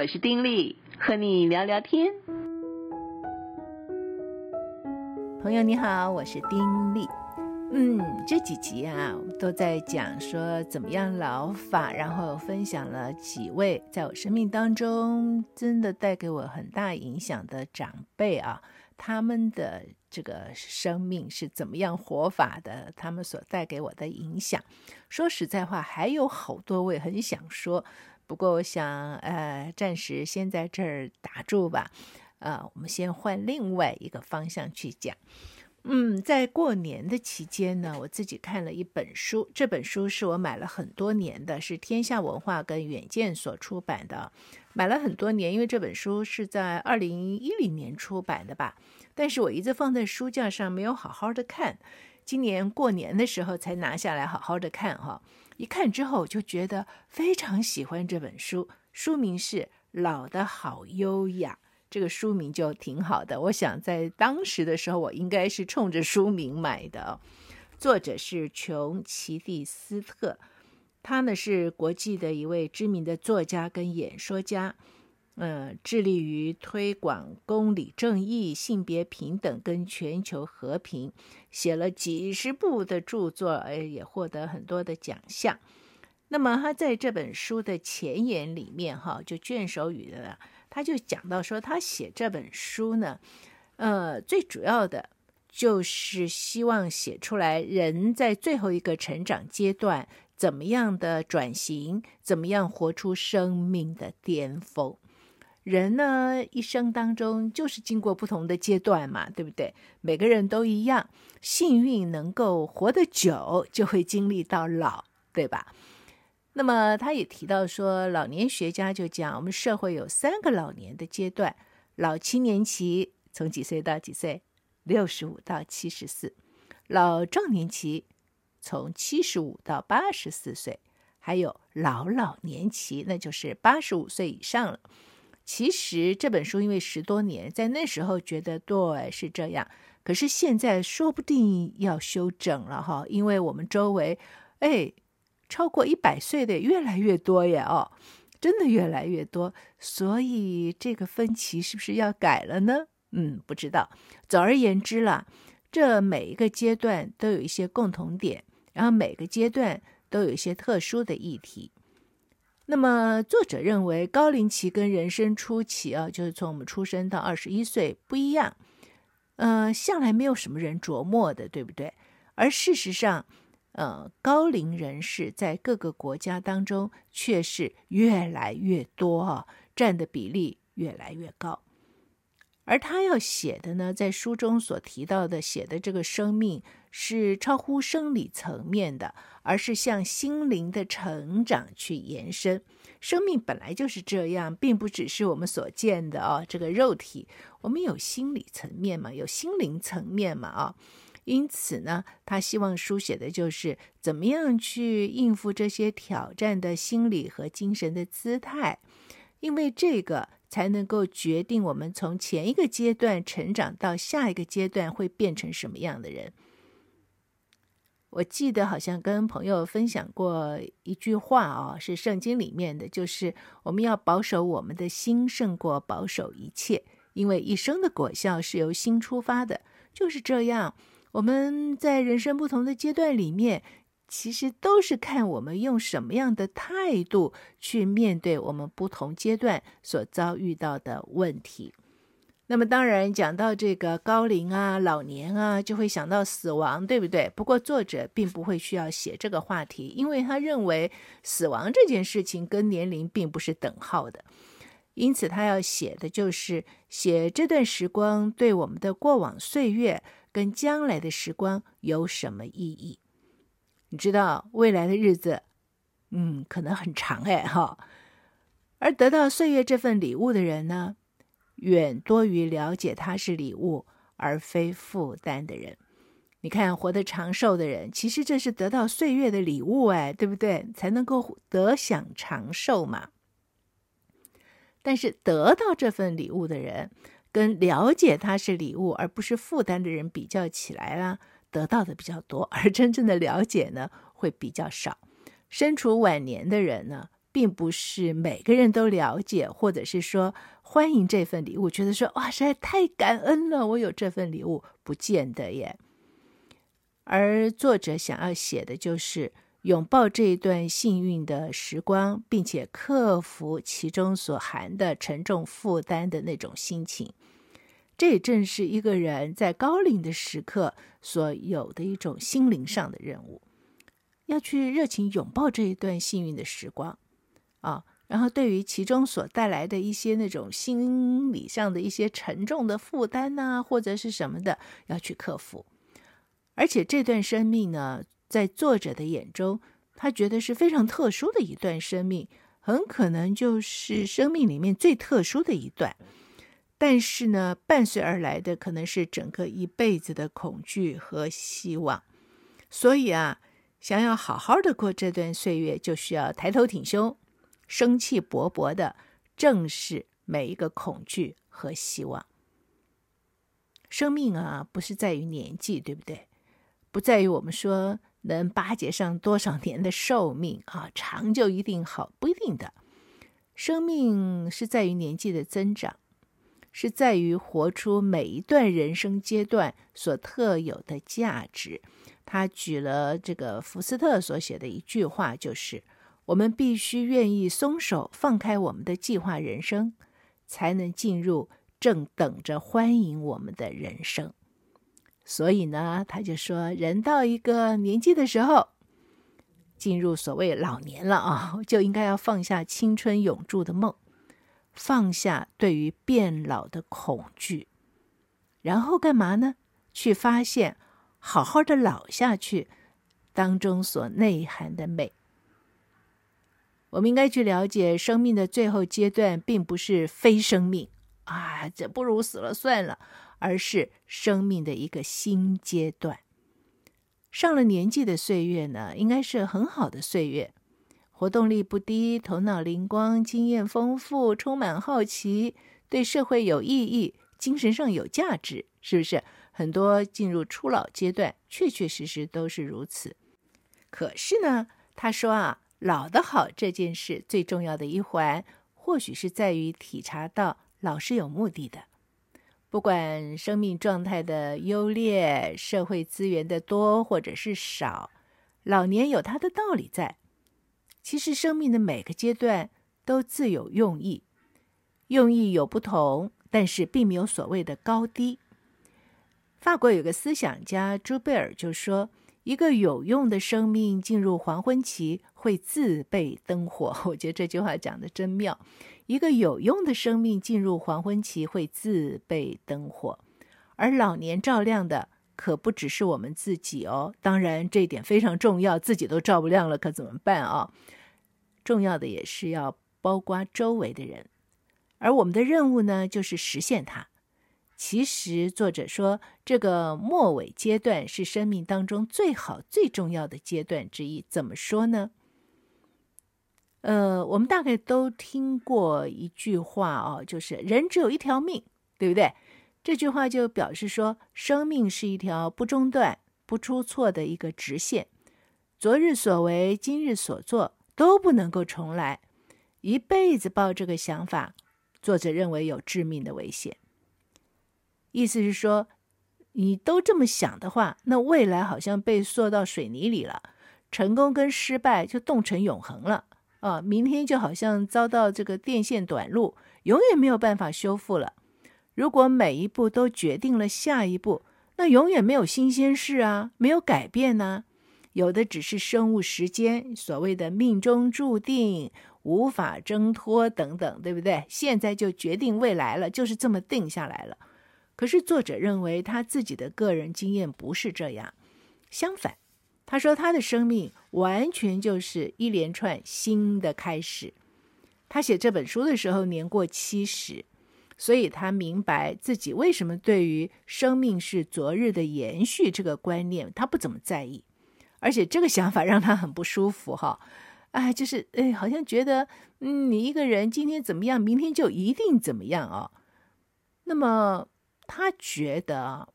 我是丁力，和你聊聊天。朋友你好，我是丁力。嗯，这几集啊，都在讲说怎么样老法，然后分享了几位在我生命当中真的带给我很大影响的长辈啊，他们的这个生命是怎么样活法的，他们所带给我的影响。说实在话，还有好多位很想说。不过，我想，呃，暂时先在这儿打住吧。呃，我们先换另外一个方向去讲。嗯，在过年的期间呢，我自己看了一本书，这本书是我买了很多年的，是天下文化跟远见所出版的。买了很多年，因为这本书是在二零一零年出版的吧。但是我一直放在书架上，没有好好的看。今年过年的时候才拿下来好好的看哈。一看之后就觉得非常喜欢这本书，书名是《老的好优雅》，这个书名就挺好的。我想在当时的时候，我应该是冲着书名买的。作者是琼·奇蒂斯特，他呢是国际的一位知名的作家跟演说家。嗯，致力于推广公理正义、性别平等跟全球和平，写了几十部的著作，哎，也获得很多的奖项。那么他在这本书的前言里面，哈，就卷首语的，他就讲到说，他写这本书呢，呃，最主要的就是希望写出来人在最后一个成长阶段怎么样的转型，怎么样活出生命的巅峰。人呢，一生当中就是经过不同的阶段嘛，对不对？每个人都一样，幸运能够活得久，就会经历到老，对吧？那么他也提到说，老年学家就讲，我们社会有三个老年的阶段：老青年期从几岁到几岁？六十五到七十四；老壮年期从七十五到八十四岁；还有老老年期，那就是八十五岁以上了。其实这本书因为十多年，在那时候觉得对是这样，可是现在说不定要修整了哈，因为我们周围，哎，超过一百岁的越来越多呀哦，真的越来越多，所以这个分歧是不是要改了呢？嗯，不知道。总而言之啦，这每一个阶段都有一些共同点，然后每个阶段都有一些特殊的议题。那么，作者认为高龄期跟人生初期啊，就是从我们出生到二十一岁不一样，呃，向来没有什么人琢磨的，对不对？而事实上，呃，高龄人士在各个国家当中却是越来越多啊，占的比例越来越高。而他要写的呢，在书中所提到的写的这个生命是超乎生理层面的，而是向心灵的成长去延伸。生命本来就是这样，并不只是我们所见的哦，这个肉体，我们有心理层面嘛，有心灵层面嘛啊。因此呢，他希望书写的就是怎么样去应付这些挑战的心理和精神的姿态，因为这个。才能够决定我们从前一个阶段成长到下一个阶段会变成什么样的人。我记得好像跟朋友分享过一句话啊、哦，是圣经里面的，就是我们要保守我们的心胜过保守一切，因为一生的果效是由心出发的。就是这样，我们在人生不同的阶段里面。其实都是看我们用什么样的态度去面对我们不同阶段所遭遇到的问题。那么，当然讲到这个高龄啊、老年啊，就会想到死亡，对不对？不过，作者并不会需要写这个话题，因为他认为死亡这件事情跟年龄并不是等号的。因此，他要写的就是写这段时光对我们的过往岁月跟将来的时光有什么意义。你知道未来的日子，嗯，可能很长哎哈。而得到岁月这份礼物的人呢，远多于了解它是礼物而非负担的人。你看，活得长寿的人，其实这是得到岁月的礼物哎，对不对？才能够得享长寿嘛。但是得到这份礼物的人，跟了解它是礼物而不是负担的人比较起来啦。得到的比较多，而真正的了解呢，会比较少。身处晚年的人呢，并不是每个人都了解，或者是说欢迎这份礼物，觉得说哇，实在太感恩了，我有这份礼物，不见得耶。而作者想要写的就是拥抱这一段幸运的时光，并且克服其中所含的沉重负担的那种心情。这也正是一个人在高龄的时刻所有的一种心灵上的任务，要去热情拥抱这一段幸运的时光啊，然后对于其中所带来的一些那种心理上的一些沉重的负担呐，或者是什么的，要去克服。而且这段生命呢，在作者的眼中，他觉得是非常特殊的一段生命，很可能就是生命里面最特殊的一段。但是呢，伴随而来的可能是整个一辈子的恐惧和希望，所以啊，想要好好的过这段岁月，就需要抬头挺胸、生气勃勃的正视每一个恐惧和希望。生命啊，不是在于年纪，对不对？不在于我们说能巴结上多少年的寿命啊，长就一定好，不一定的。生命是在于年纪的增长。是在于活出每一段人生阶段所特有的价值。他举了这个福斯特所写的一句话，就是：我们必须愿意松手，放开我们的计划人生，才能进入正等着欢迎我们的人生。所以呢，他就说，人到一个年纪的时候，进入所谓老年了啊，就应该要放下青春永驻的梦。放下对于变老的恐惧，然后干嘛呢？去发现好好的老下去当中所内涵的美。我们应该去了解生命的最后阶段，并不是非生命啊，这不如死了算了，而是生命的一个新阶段。上了年纪的岁月呢，应该是很好的岁月。活动力不低，头脑灵光，经验丰富，充满好奇，对社会有意义，精神上有价值，是不是？很多进入初老阶段，确确实实都是如此。可是呢，他说啊，老的好这件事最重要的一环，或许是在于体察到老是有目的的。不管生命状态的优劣，社会资源的多或者是少，老年有它的道理在。其实生命的每个阶段都自有用意，用意有不同，但是并没有所谓的高低。法国有个思想家朱贝尔就说：“一个有用的生命进入黄昏期会自备灯火。”我觉得这句话讲得真妙。一个有用的生命进入黄昏期会自备灯火，而老年照亮的可不只是我们自己哦。当然，这一点非常重要，自己都照不亮了，可怎么办啊？重要的也是要包括周围的人，而我们的任务呢，就是实现它。其实作者说，这个末尾阶段是生命当中最好、最重要的阶段之一。怎么说呢？呃，我们大概都听过一句话哦，就是“人只有一条命”，对不对？这句话就表示说，生命是一条不中断、不出错的一个直线。昨日所为，今日所做。都不能够重来，一辈子抱这个想法，作者认为有致命的危险。意思是说，你都这么想的话，那未来好像被塑到水泥里了，成功跟失败就冻成永恒了啊！明天就好像遭到这个电线短路，永远没有办法修复了。如果每一步都决定了下一步，那永远没有新鲜事啊，没有改变呢、有的只是生物时间，所谓的命中注定，无法挣脱等等，对不对？现在就决定未来了，就是这么定下来了。可是作者认为他自己的个人经验不是这样，相反，他说他的生命完全就是一连串新的开始。他写这本书的时候年过七十，所以他明白自己为什么对于生命是昨日的延续这个观念，他不怎么在意。而且这个想法让他很不舒服，哈，哎，就是哎，好像觉得，嗯，你一个人今天怎么样，明天就一定怎么样啊。那么他觉得，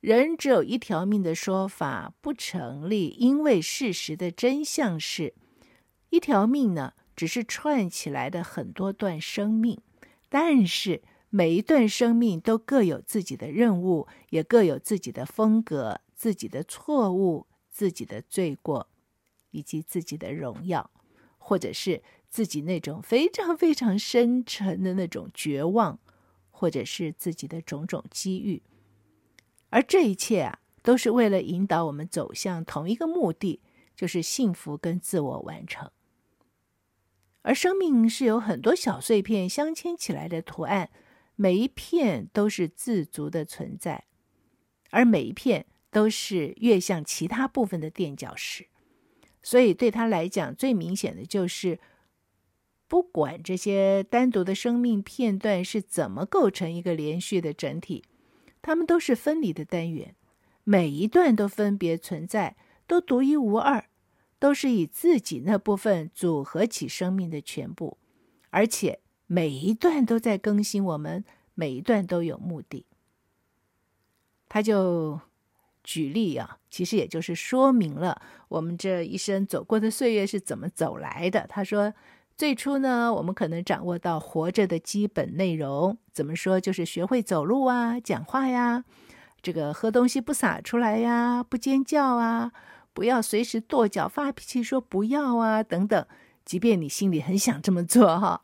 人只有一条命的说法不成立，因为事实的真相是，一条命呢，只是串起来的很多段生命，但是每一段生命都各有自己的任务，也各有自己的风格、自己的错误、自己的罪过，以及自己的荣耀，或者是自己那种非常非常深沉的那种绝望，或者是自己的种种机遇。而这一切啊，都是为了引导我们走向同一个目的，就是幸福跟自我完成。而生命是由很多小碎片镶嵌起来的图案，每一片都是自足的存在，而每一片都是跃向其他部分的垫脚石。所以对他来讲，最明显的就是，不管这些单独的生命片段是怎么构成一个连续的整体，它们都是分离的单元，每一段都分别存在，都独一无二。都是以自己那部分组合起生命的全部，而且每一段都在更新我们，每一段都有目的。他就举例啊，其实也就是说明了我们这一生走过的岁月是怎么走来的。他说，最初呢，我们可能掌握到活着的基本内容，怎么说，就是学会走路啊，讲话呀，这个喝东西不洒出来呀，不尖叫啊。不要随时跺脚发脾气，说不要啊等等，即便你心里很想这么做哈。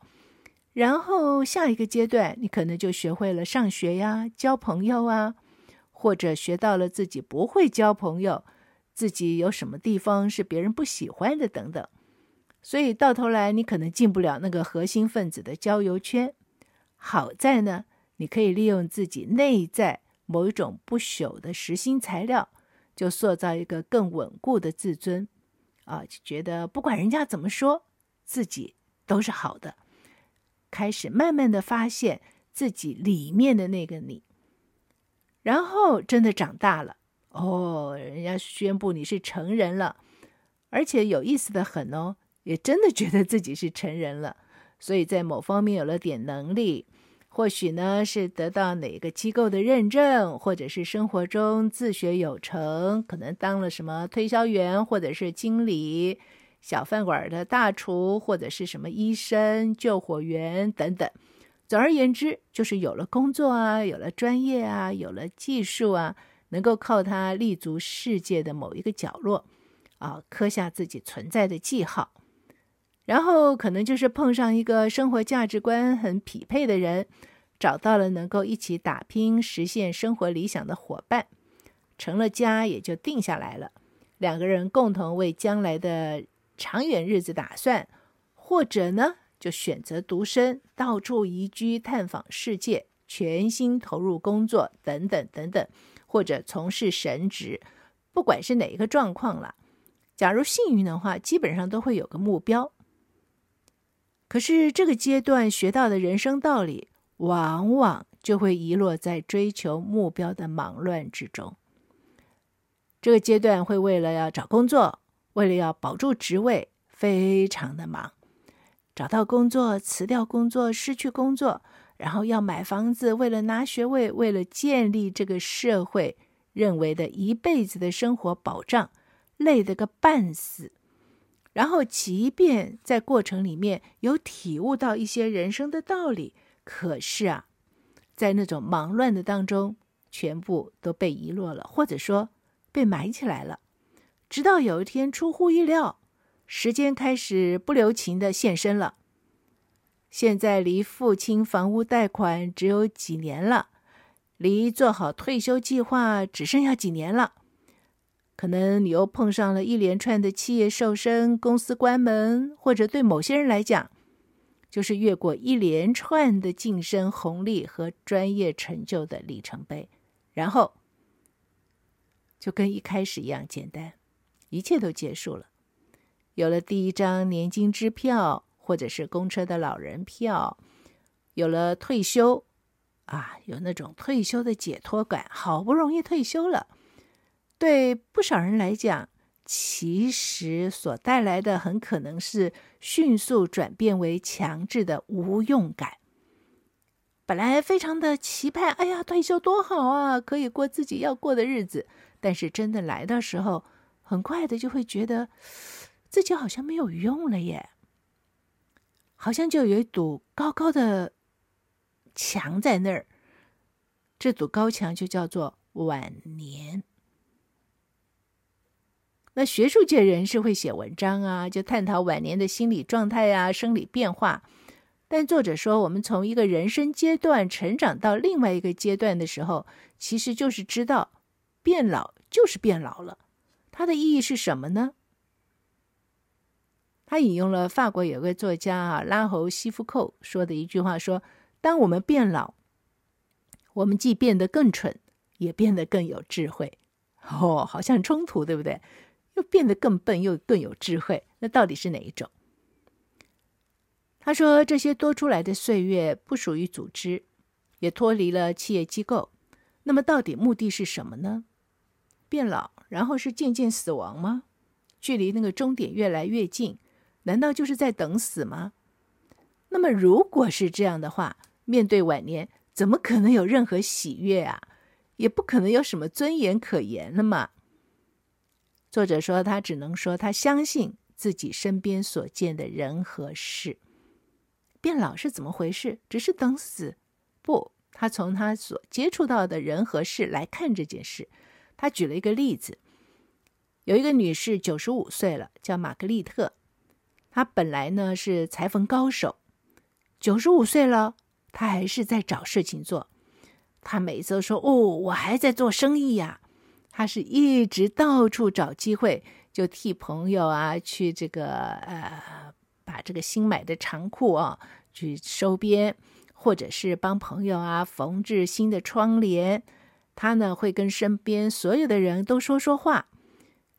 然后下一个阶段，你可能就学会了上学呀、交朋友啊，或者学到了自己不会交朋友，自己有什么地方是别人不喜欢的等等。所以到头来，你可能进不了那个核心分子的交友圈。好在呢，你可以利用自己内在某一种不朽的实心材料。就塑造一个更稳固的自尊，啊，就觉得不管人家怎么说，自己都是好的。开始慢慢的发现自己里面的那个你，然后真的长大了哦，人家宣布你是成人了，而且有意思的很哦，也真的觉得自己是成人了，所以在某方面有了点能力。或许呢，是得到哪个机构的认证，或者是生活中自学有成，可能当了什么推销员，或者是经理、小饭馆的大厨，或者是什么医生、救火员等等。总而言之，就是有了工作啊，有了专业啊，有了技术啊，能够靠它立足世界的某一个角落，啊，刻下自己存在的记号。然后可能就是碰上一个生活价值观很匹配的人，找到了能够一起打拼、实现生活理想的伙伴，成了家也就定下来了。两个人共同为将来的长远日子打算，或者呢，就选择独身，到处移居、探访世界，全心投入工作，等等等等，或者从事神职，不管是哪一个状况了。假如幸运的话，基本上都会有个目标。可是这个阶段学到的人生道理，往往就会遗落在追求目标的忙乱之中。这个阶段会为了要找工作，为了要保住职位，非常的忙。找到工作，辞掉工作，失去工作，然后要买房子，为了拿学位，为了建立这个社会认为的一辈子的生活保障，累得个半死。然后，即便在过程里面有体悟到一些人生的道理，可是啊，在那种忙乱的当中，全部都被遗落了，或者说被埋起来了。直到有一天出乎意料，时间开始不留情的现身了。现在离付清房屋贷款只有几年了，离做好退休计划只剩下几年了。可能你又碰上了一连串的企业瘦身、公司关门，或者对某些人来讲，就是越过一连串的晋升红利和专业成就的里程碑，然后就跟一开始一样简单，一切都结束了。有了第一张年金支票，或者是公车的老人票，有了退休，啊，有那种退休的解脱感，好不容易退休了。对不少人来讲，其实所带来的很可能是迅速转变为强制的无用感。本来非常的期盼，哎呀，退休多好啊，可以过自己要过的日子。但是真的来的时候，很快的就会觉得自己好像没有用了耶。好像就有一堵高高的墙在那儿，这堵高墙就叫做晚年。那学术界人士会写文章啊，就探讨晚年的心理状态啊、生理变化。但作者说，我们从一个人生阶段成长到另外一个阶段的时候，其实就是知道变老就是变老了。它的意义是什么呢？他引用了法国有个作家啊拉侯西夫寇说的一句话说：“当我们变老，我们既变得更蠢，也变得更有智慧。”哦，好像冲突，对不对？又变得更笨，又更有智慧，那到底是哪一种？他说：“这些多出来的岁月不属于组织，也脱离了企业机构。那么，到底目的是什么呢？变老，然后是渐渐死亡吗？距离那个终点越来越近，难道就是在等死吗？那么，如果是这样的话，面对晚年，怎么可能有任何喜悦啊？也不可能有什么尊严可言了嘛？”作者说：“他只能说，他相信自己身边所见的人和事。”变老是怎么回事？只是等死？不，他从他所接触到的人和事来看这件事。他举了一个例子：有一个女士九十五岁了，叫玛格丽特。她本来呢是裁缝高手，九十五岁了，她还是在找事情做。她每次都说：“哦，我还在做生意呀。”他是一直到处找机会，就替朋友啊去这个呃。把这个新买的长裤啊去收边，或者是帮朋友啊缝制新的窗帘，他呢会跟身边所有的人都说说话。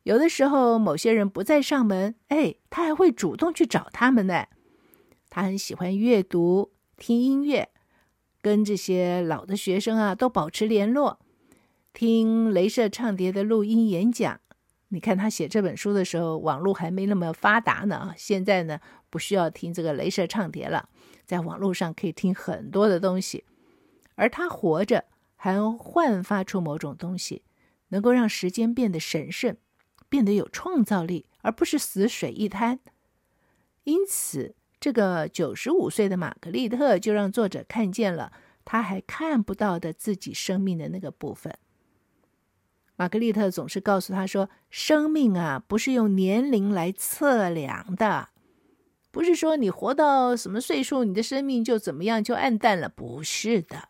有的时候某些人不在上门，哎，他还会主动去找他们呢。他很喜欢阅读、听音乐，跟这些老的学生啊都保持联络，听镭射唱碟的录音演讲。你看他写这本书的时候，网络还没那么发达呢。现在呢，不需要听这个镭射唱碟了，在网络上可以听很多的东西。而他活着，还焕发出某种东西，能够让时间变得神圣，变得有创造力，而不是死水一滩。因此，这个九十五岁的玛格丽特就让作者看见了他还看不到的自己生命的那个部分。玛格丽特总是告诉他说：“生命啊，不是用年龄来测量的，不是说你活到什么岁数，你的生命就怎么样就暗淡了。不是的，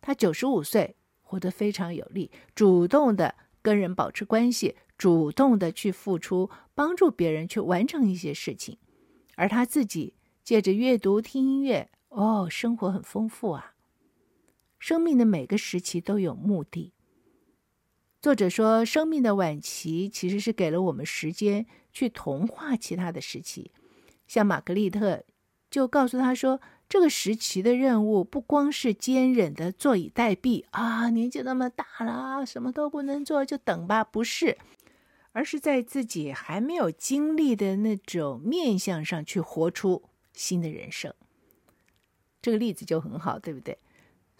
他九十五岁，活得非常有力，主动的跟人保持关系，主动的去付出，帮助别人去完成一些事情，而他自己借着阅读、听音乐，哦，生活很丰富啊。生命的每个时期都有目的。”作者说，生命的晚期其实是给了我们时间去同化其他的时期。像玛格丽特就告诉他说，这个时期的任务不光是坚忍的坐以待毙啊，年纪那么大了，什么都不能做，就等吧，不是，而是在自己还没有经历的那种面相上去活出新的人生。这个例子就很好，对不对？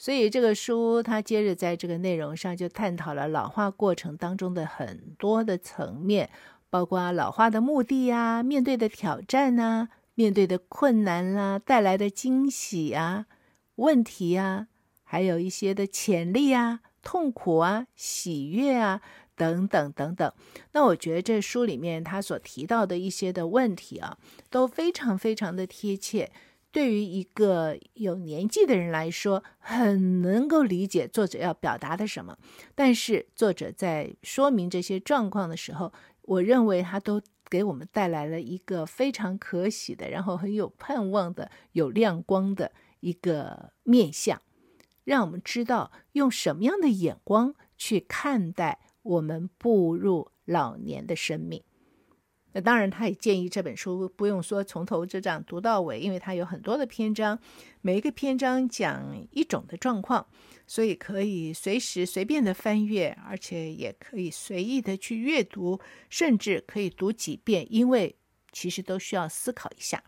所以这个书，它接着在这个内容上就探讨了老化过程当中的很多的层面，包括老化的目的呀、面对的挑战呐、面对的困难啦、带来的惊喜啊、问题啊，还有一些的潜力啊、痛苦啊、喜悦啊等等等等。那我觉得这书里面他所提到的一些的问题啊，都非常非常的贴切。对于一个有年纪的人来说，很能够理解作者要表达的什么。但是作者在说明这些状况的时候，我认为他都给我们带来了一个非常可喜的，然后很有盼望的、有亮光的一个面相，让我们知道用什么样的眼光去看待我们步入老年的生命。那当然，他也建议这本书不用说从头就这样读到尾，因为它有很多的篇章，每一个篇章讲一种的状况，所以可以随时随便的翻阅，而且也可以随意的去阅读，甚至可以读几遍，因为其实都需要思考一下。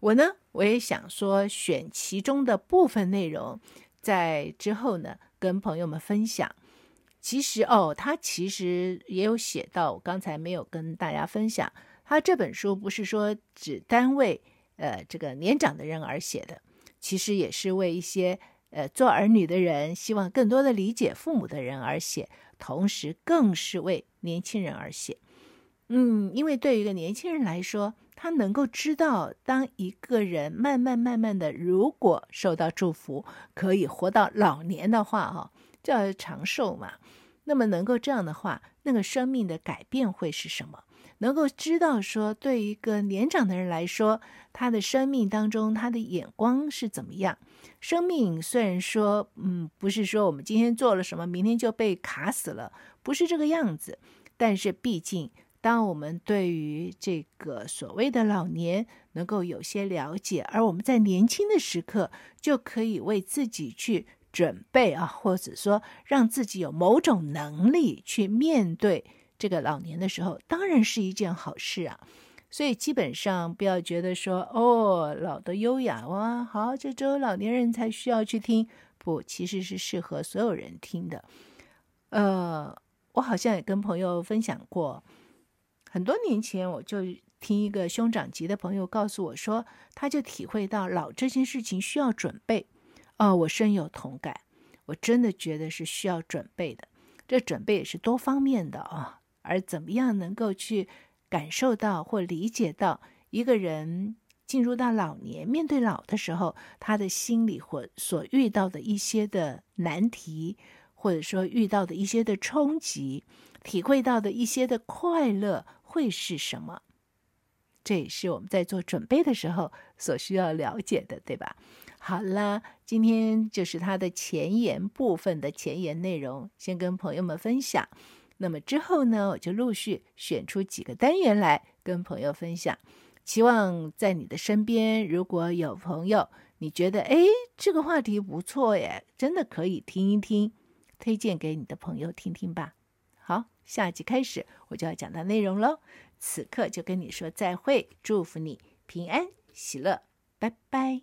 我呢，我也想说选其中的部分内容，在之后呢跟朋友们分享。其实哦，他其实也有写到，我刚才没有跟大家分享。他这本书不是说只单为呃这个年长的人而写的，其实也是为一些呃做儿女的人，希望更多的理解父母的人而写，同时更是为年轻人而写。嗯，因为对于一个年轻人来说，他能够知道，当一个人慢慢慢慢的，如果受到祝福，可以活到老年的话，哈，叫长寿嘛。那么能够这样的话，那个生命的改变会是什么？能够知道说，对一个年长的人来说，他的生命当中，他的眼光是怎么样？生命虽然说，嗯，不是说我们今天做了什么，明天就被卡死了，不是这个样子，但是毕竟。当我们对于这个所谓的老年能够有些了解，而我们在年轻的时刻就可以为自己去准备啊，或者说让自己有某种能力去面对这个老年的时候，当然是一件好事啊。所以基本上不要觉得说哦，老的优雅哇，好，这只有老年人才需要去听，不，其实是适合所有人听的。呃，我好像也跟朋友分享过。很多年前，我就听一个兄长级的朋友告诉我说，他就体会到老这件事情需要准备。哦，我深有同感，我真的觉得是需要准备的。这准备也是多方面的啊。而怎么样能够去感受到或理解到一个人进入到老年，面对老的时候，他的心里或所遇到的一些的难题，或者说遇到的一些的冲击，体会到的一些的快乐。会是什么？这也是我们在做准备的时候所需要了解的，对吧？好了，今天就是它的前言部分的前言内容，先跟朋友们分享。那么之后呢，我就陆续选出几个单元来跟朋友分享。希望在你的身边，如果有朋友，你觉得哎，这个话题不错耶，真的可以听一听，推荐给你的朋友听听吧。好。下集开始，我就要讲到内容喽。此刻就跟你说再会，祝福你平安喜乐，拜拜。